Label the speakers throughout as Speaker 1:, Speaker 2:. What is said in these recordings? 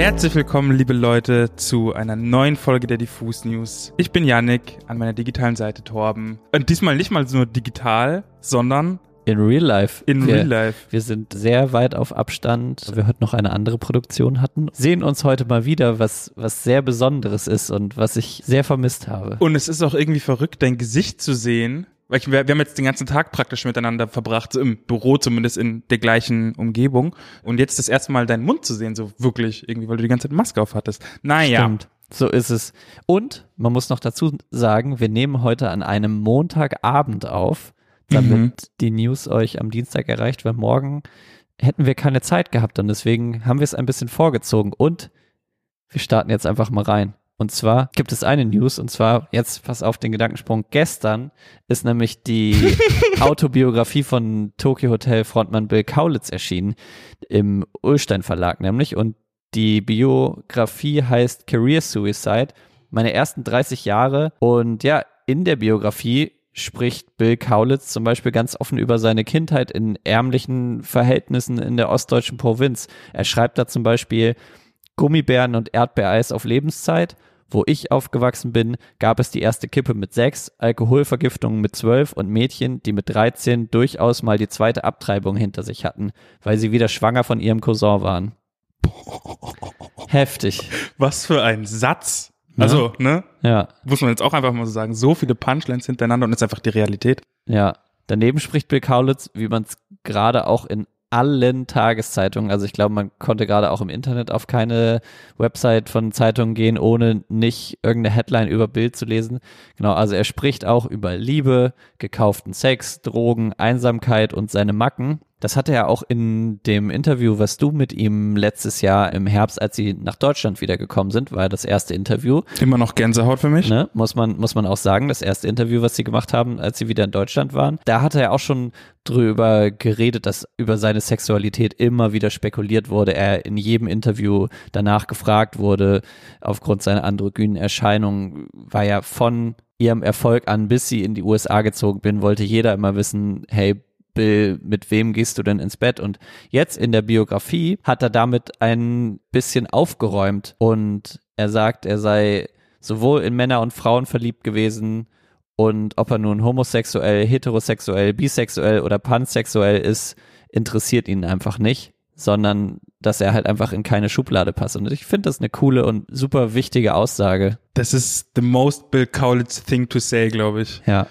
Speaker 1: Herzlich willkommen, liebe Leute, zu einer neuen Folge der Diffus News. Ich bin Yannick, an meiner digitalen Seite Torben. Und diesmal nicht mal nur digital, sondern
Speaker 2: in Real Life.
Speaker 1: In
Speaker 2: wir,
Speaker 1: Real Life.
Speaker 2: Wir sind sehr weit auf Abstand. weil Wir heute noch eine andere Produktion hatten. Sehen uns heute mal wieder, was, was sehr Besonderes ist und was ich sehr vermisst habe.
Speaker 1: Und es ist auch irgendwie verrückt, dein Gesicht zu sehen. Weil wir, wir haben jetzt den ganzen Tag praktisch miteinander verbracht, so im Büro zumindest in der gleichen Umgebung. Und jetzt das erste Mal deinen Mund zu sehen, so wirklich irgendwie, weil du die ganze Zeit Maske auf hattest. Naja.
Speaker 2: Stimmt. So ist es. Und man muss noch dazu sagen, wir nehmen heute an einem Montagabend auf damit mhm. die News euch am Dienstag erreicht, weil morgen hätten wir keine Zeit gehabt und deswegen haben wir es ein bisschen vorgezogen und wir starten jetzt einfach mal rein. Und zwar gibt es eine News und zwar jetzt pass auf den Gedankensprung. Gestern ist nämlich die Autobiografie von Tokyo Hotel Frontmann Bill Kaulitz erschienen im Ulstein Verlag nämlich und die Biografie heißt Career Suicide. Meine ersten 30 Jahre und ja, in der Biografie spricht Bill Kaulitz zum Beispiel ganz offen über seine Kindheit in ärmlichen Verhältnissen in der ostdeutschen Provinz. Er schreibt da zum Beispiel Gummibären und Erdbeereis auf Lebenszeit. Wo ich aufgewachsen bin, gab es die erste Kippe mit sechs, Alkoholvergiftungen mit zwölf und Mädchen, die mit 13 durchaus mal die zweite Abtreibung hinter sich hatten, weil sie wieder schwanger von ihrem Cousin waren. Heftig.
Speaker 1: Was für ein Satz. Also, ne?
Speaker 2: Ja.
Speaker 1: Muss man jetzt auch einfach mal so sagen, so viele Punchlines hintereinander und ist einfach die Realität.
Speaker 2: Ja. Daneben spricht Bill Kaulitz, wie man es gerade auch in allen Tageszeitungen, also ich glaube, man konnte gerade auch im Internet auf keine Website von Zeitungen gehen, ohne nicht irgendeine Headline über Bild zu lesen. Genau, also er spricht auch über Liebe, gekauften Sex, Drogen, Einsamkeit und seine Macken. Das hatte er auch in dem Interview, was du mit ihm letztes Jahr im Herbst, als sie nach Deutschland wiedergekommen sind, war das erste Interview.
Speaker 1: Immer noch Gänsehaut für mich.
Speaker 2: Ne? Muss man, muss man auch sagen, das erste Interview, was sie gemacht haben, als sie wieder in Deutschland waren. Da hatte er auch schon drüber geredet, dass über seine Sexualität immer wieder spekuliert wurde. Er in jedem Interview danach gefragt wurde, aufgrund seiner androgynen Erscheinung, war ja von ihrem Erfolg an, bis sie in die USA gezogen bin, wollte jeder immer wissen, hey, Bill, mit wem gehst du denn ins Bett? Und jetzt in der Biografie hat er damit ein bisschen aufgeräumt und er sagt, er sei sowohl in Männer und Frauen verliebt gewesen und ob er nun homosexuell, heterosexuell, bisexuell oder pansexuell ist, interessiert ihn einfach nicht, sondern dass er halt einfach in keine Schublade passt. Und ich finde das eine coole und super wichtige Aussage.
Speaker 1: Das ist the most Bill Kaulitz thing to say, glaube ich.
Speaker 2: Ja.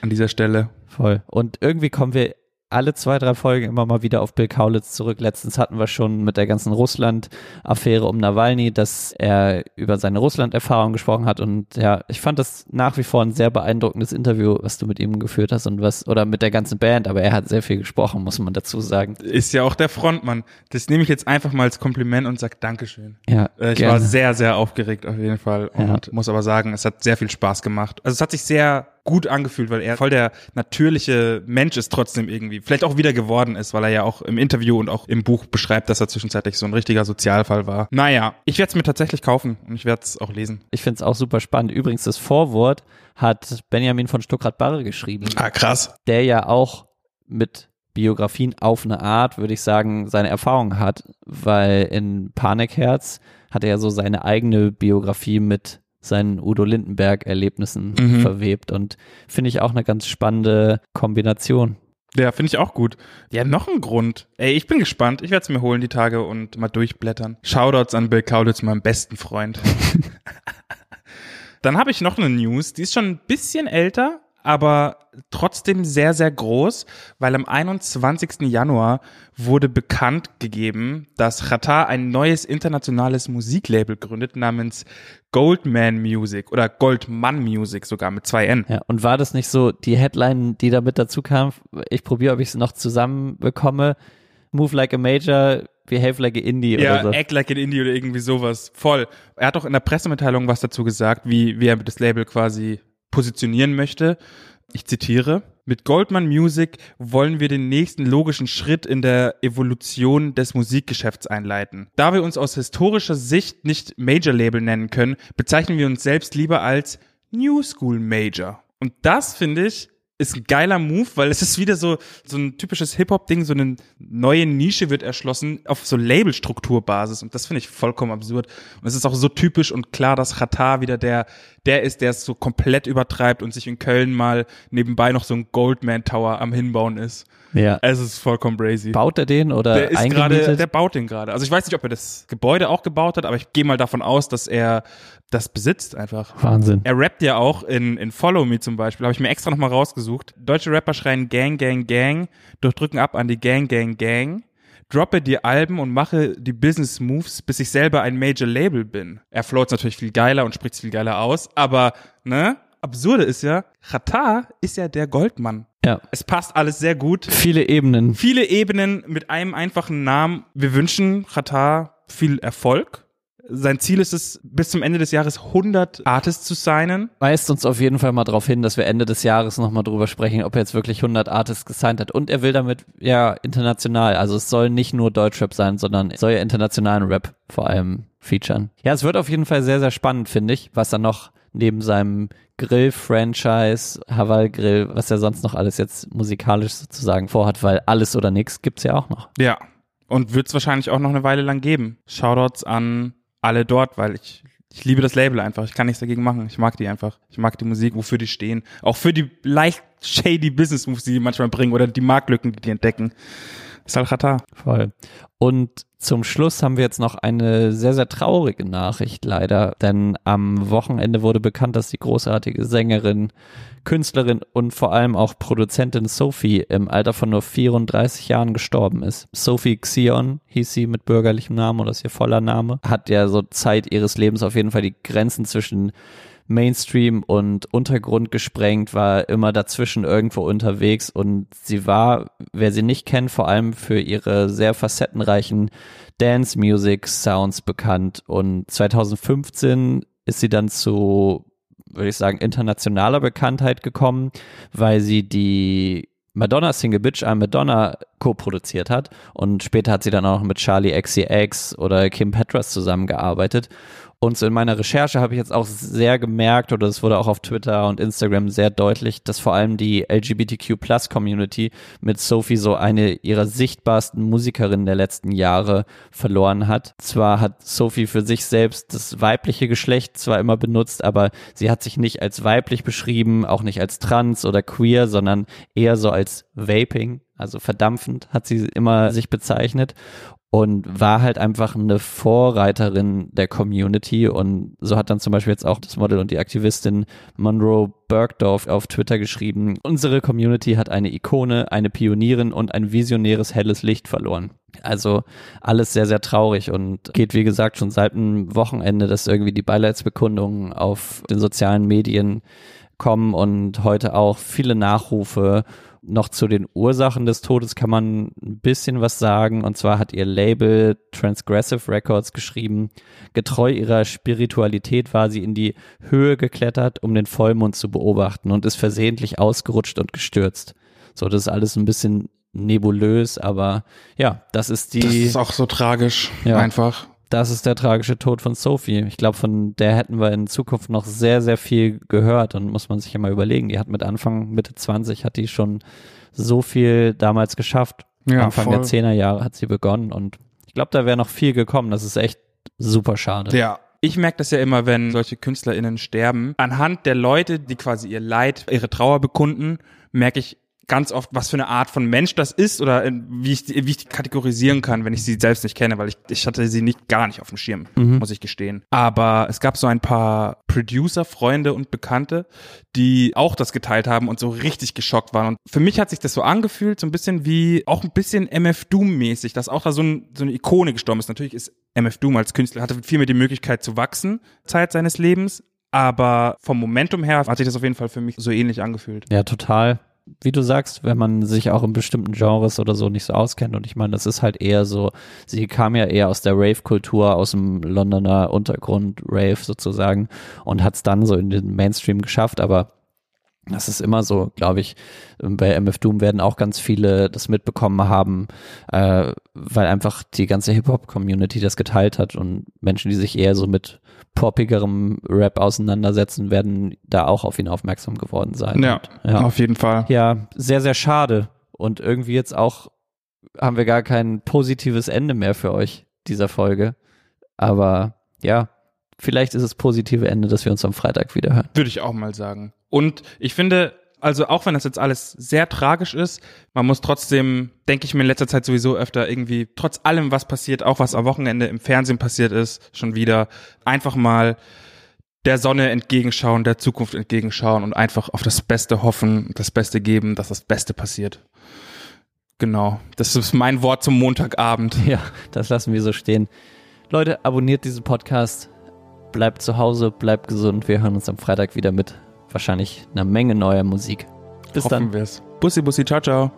Speaker 1: An dieser Stelle.
Speaker 2: Voll. Und irgendwie kommen wir alle zwei, drei Folgen immer mal wieder auf Bill Kaulitz zurück. Letztens hatten wir schon mit der ganzen Russland-Affäre um Nawalny, dass er über seine Russland-Erfahrung gesprochen hat. Und ja, ich fand das nach wie vor ein sehr beeindruckendes Interview, was du mit ihm geführt hast und was, oder mit der ganzen Band. Aber er hat sehr viel gesprochen, muss man dazu sagen.
Speaker 1: Ist ja auch der Frontmann. Das nehme ich jetzt einfach mal als Kompliment und sage Dankeschön.
Speaker 2: Ja.
Speaker 1: Äh, ich gerne. war sehr, sehr aufgeregt auf jeden Fall und ja. muss aber sagen, es hat sehr viel Spaß gemacht. Also es hat sich sehr gut angefühlt, weil er voll der natürliche Mensch ist trotzdem irgendwie. Vielleicht auch wieder geworden ist, weil er ja auch im Interview und auch im Buch beschreibt, dass er zwischenzeitlich so ein richtiger Sozialfall war. Naja, ich werde es mir tatsächlich kaufen und ich werde es auch lesen.
Speaker 2: Ich finde es auch super spannend. Übrigens, das Vorwort hat Benjamin von Stuckrad-Barre geschrieben.
Speaker 1: Ah, krass.
Speaker 2: Der ja auch mit Biografien auf eine Art, würde ich sagen, seine Erfahrung hat, weil in Panikherz hat er ja so seine eigene Biografie mit seinen Udo Lindenberg-Erlebnissen mhm. verwebt und finde ich auch eine ganz spannende Kombination.
Speaker 1: Ja, finde ich auch gut. Ja, noch ein Grund. Ey, ich bin gespannt. Ich werde es mir holen die Tage und mal durchblättern. Shoutouts an Bill Kaulitz, meinem besten Freund. Dann habe ich noch eine News, die ist schon ein bisschen älter, aber trotzdem sehr, sehr groß, weil am 21. Januar wurde bekannt gegeben, dass Qatar ein neues internationales Musiklabel gründet namens Goldman Music oder Goldman Music sogar mit zwei N.
Speaker 2: Ja, und war das nicht so die Headline, die damit dazu kam? Ich probiere, ob ich es noch zusammenbekomme. Move like a Major, behave like a Indie
Speaker 1: ja,
Speaker 2: oder so.
Speaker 1: act like an Indie oder irgendwie sowas. Voll. Er hat auch in der Pressemitteilung was dazu gesagt, wie, wie er das Label quasi positionieren möchte. Ich zitiere. Mit Goldman Music wollen wir den nächsten logischen Schritt in der Evolution des Musikgeschäfts einleiten. Da wir uns aus historischer Sicht nicht Major Label nennen können, bezeichnen wir uns selbst lieber als New School Major. Und das finde ich ist ein geiler Move, weil es ist wieder so, so ein typisches Hip-Hop-Ding, so eine neue Nische wird erschlossen auf so Labelstrukturbasis und das finde ich vollkommen absurd. Und es ist auch so typisch und klar, dass Qatar wieder der, der ist, der es so komplett übertreibt und sich in Köln mal nebenbei noch so ein Goldman Tower am Hinbauen ist.
Speaker 2: Ja.
Speaker 1: Es ist vollkommen crazy.
Speaker 2: Baut er den oder
Speaker 1: Der ist gerade, der baut den gerade. Also ich weiß nicht, ob er das Gebäude auch gebaut hat, aber ich gehe mal davon aus, dass er das besitzt einfach.
Speaker 2: Wahnsinn.
Speaker 1: Er rappt ja auch in, in Follow Me zum Beispiel, habe ich mir extra nochmal rausgesucht. Deutsche Rapper schreien Gang, Gang, Gang, durchdrücken ab an die Gang, Gang, Gang. Droppe die Alben und mache die Business Moves, bis ich selber ein Major Label bin. Er floats natürlich viel geiler und spricht viel geiler aus, aber, ne? Absurde ist ja, Qatar ist ja der Goldmann.
Speaker 2: Ja.
Speaker 1: Es passt alles sehr gut
Speaker 2: Viele Ebenen.
Speaker 1: viele Ebenen mit einem einfachen Namen. Wir wünschen Qatar viel Erfolg. Sein Ziel ist es, bis zum Ende des Jahres 100 Artists zu signen.
Speaker 2: Weist uns auf jeden Fall mal darauf hin, dass wir Ende des Jahres nochmal drüber sprechen, ob er jetzt wirklich 100 Artists gesigned hat. Und er will damit ja international. Also es soll nicht nur Deutschrap sein, sondern es soll ja internationalen Rap vor allem featuren. Ja, es wird auf jeden Fall sehr, sehr spannend, finde ich, was er noch neben seinem Grill-Franchise, Haval Grill, was er sonst noch alles jetzt musikalisch sozusagen vorhat, weil alles oder nichts gibt's ja auch noch.
Speaker 1: Ja. Und wird es wahrscheinlich auch noch eine Weile lang geben. Shoutouts an alle dort, weil ich, ich liebe das Label einfach. Ich kann nichts dagegen machen. Ich mag die einfach. Ich mag die Musik, wofür die stehen. Auch für die leicht shady Business Moves, die die manchmal bringen oder die Marktlücken, die die entdecken. Sal Qatar.
Speaker 2: Voll. Und zum Schluss haben wir jetzt noch eine sehr, sehr traurige Nachricht leider, denn am Wochenende wurde bekannt, dass die großartige Sängerin, Künstlerin und vor allem auch Produzentin Sophie im Alter von nur 34 Jahren gestorben ist. Sophie Xion hieß sie mit bürgerlichem Namen oder ist ihr voller Name, hat ja so Zeit ihres Lebens auf jeden Fall die Grenzen zwischen Mainstream und Untergrund gesprengt, war immer dazwischen irgendwo unterwegs und sie war, wer sie nicht kennt, vor allem für ihre sehr facettenreichen Dance Music Sounds bekannt. Und 2015 ist sie dann zu, würde ich sagen, internationaler Bekanntheit gekommen, weil sie die Madonna Single Bitch I'm Madonna co-produziert hat. Und später hat sie dann auch mit Charlie XCX oder Kim Petras zusammengearbeitet. Und so in meiner Recherche habe ich jetzt auch sehr gemerkt, oder es wurde auch auf Twitter und Instagram sehr deutlich, dass vor allem die LGBTQ-Plus-Community mit Sophie so eine ihrer sichtbarsten Musikerinnen der letzten Jahre verloren hat. Zwar hat Sophie für sich selbst das weibliche Geschlecht zwar immer benutzt, aber sie hat sich nicht als weiblich beschrieben, auch nicht als trans oder queer, sondern eher so als Vaping, also verdampfend hat sie immer sich bezeichnet und war halt einfach eine Vorreiterin der Community und so hat dann zum Beispiel jetzt auch das Model und die Aktivistin Monroe Bergdorf auf Twitter geschrieben, unsere Community hat eine Ikone, eine Pionierin und ein visionäres helles Licht verloren. Also alles sehr, sehr traurig und geht, wie gesagt, schon seit einem Wochenende, dass irgendwie die Beileidsbekundungen auf den sozialen Medien kommen und heute auch viele Nachrufe noch zu den Ursachen des Todes kann man ein bisschen was sagen. Und zwar hat ihr Label Transgressive Records geschrieben, getreu ihrer Spiritualität war sie in die Höhe geklettert, um den Vollmond zu beobachten und ist versehentlich ausgerutscht und gestürzt. So, das ist alles ein bisschen nebulös, aber ja, das ist die.
Speaker 1: Das ist auch so tragisch.
Speaker 2: Ja.
Speaker 1: Einfach.
Speaker 2: Das ist der tragische Tod von Sophie. Ich glaube, von der hätten wir in Zukunft noch sehr, sehr viel gehört und muss man sich ja mal überlegen. Die hat mit Anfang, Mitte 20 hat die schon so viel damals geschafft.
Speaker 1: Ja,
Speaker 2: Anfang
Speaker 1: voll.
Speaker 2: der 10er Jahre hat sie begonnen und ich glaube, da wäre noch viel gekommen. Das ist echt super schade.
Speaker 1: Ja. Ich merke das ja immer, wenn solche KünstlerInnen sterben. Anhand der Leute, die quasi ihr Leid, ihre Trauer bekunden, merke ich ganz oft, was für eine Art von Mensch das ist oder wie ich, die- wie ich die kategorisieren kann, wenn ich sie selbst nicht kenne, weil ich, ich hatte sie nicht gar nicht auf dem Schirm, muss ich gestehen. Aber es gab so ein paar Producer, Freunde und Bekannte, die auch das geteilt haben und so richtig geschockt waren. Und für mich hat sich das so angefühlt, so ein bisschen wie, auch ein bisschen MF Doom-mäßig, dass auch da so, ein, so eine Ikone gestorben ist. Natürlich ist MF Doom als Künstler, hatte viel mehr die Möglichkeit zu wachsen, Zeit seines Lebens. Aber vom Momentum her hat sich das auf jeden Fall für mich so ähnlich angefühlt.
Speaker 2: Ja, total. Wie du sagst, wenn man sich auch in bestimmten Genres oder so nicht so auskennt. Und ich meine, das ist halt eher so, sie kam ja eher aus der Rave-Kultur, aus dem Londoner Untergrund Rave sozusagen und hat es dann so in den Mainstream geschafft. Aber Das ist immer so, glaube ich. Bei MF Doom werden auch ganz viele das mitbekommen haben, äh, weil einfach die ganze Hip-Hop-Community das geteilt hat und Menschen, die sich eher so mit poppigerem Rap auseinandersetzen, werden da auch auf ihn aufmerksam geworden sein.
Speaker 1: Ja,
Speaker 2: und, ja.
Speaker 1: auf jeden Fall.
Speaker 2: Ja, sehr, sehr schade. Und irgendwie jetzt auch haben wir gar kein positives Ende mehr für euch dieser Folge. Aber ja, vielleicht ist es positive Ende, dass wir uns am Freitag wieder hören.
Speaker 1: Würde ich auch mal sagen. Und ich finde, also auch wenn das jetzt alles sehr tragisch ist, man muss trotzdem, denke ich mir in letzter Zeit sowieso öfter irgendwie, trotz allem, was passiert, auch was am Wochenende im Fernsehen passiert ist, schon wieder, einfach mal der Sonne entgegenschauen, der Zukunft entgegenschauen und einfach auf das Beste hoffen, das Beste geben, dass das Beste passiert. Genau. Das ist mein Wort zum Montagabend.
Speaker 2: Ja, das lassen wir so stehen. Leute, abonniert diesen Podcast. Bleibt zu Hause, bleibt gesund. Wir hören uns am Freitag wieder mit wahrscheinlich einer Menge neuer Musik. Bis
Speaker 1: Hoffen
Speaker 2: dann.
Speaker 1: wir's. Bussi, bussi, ciao, ciao.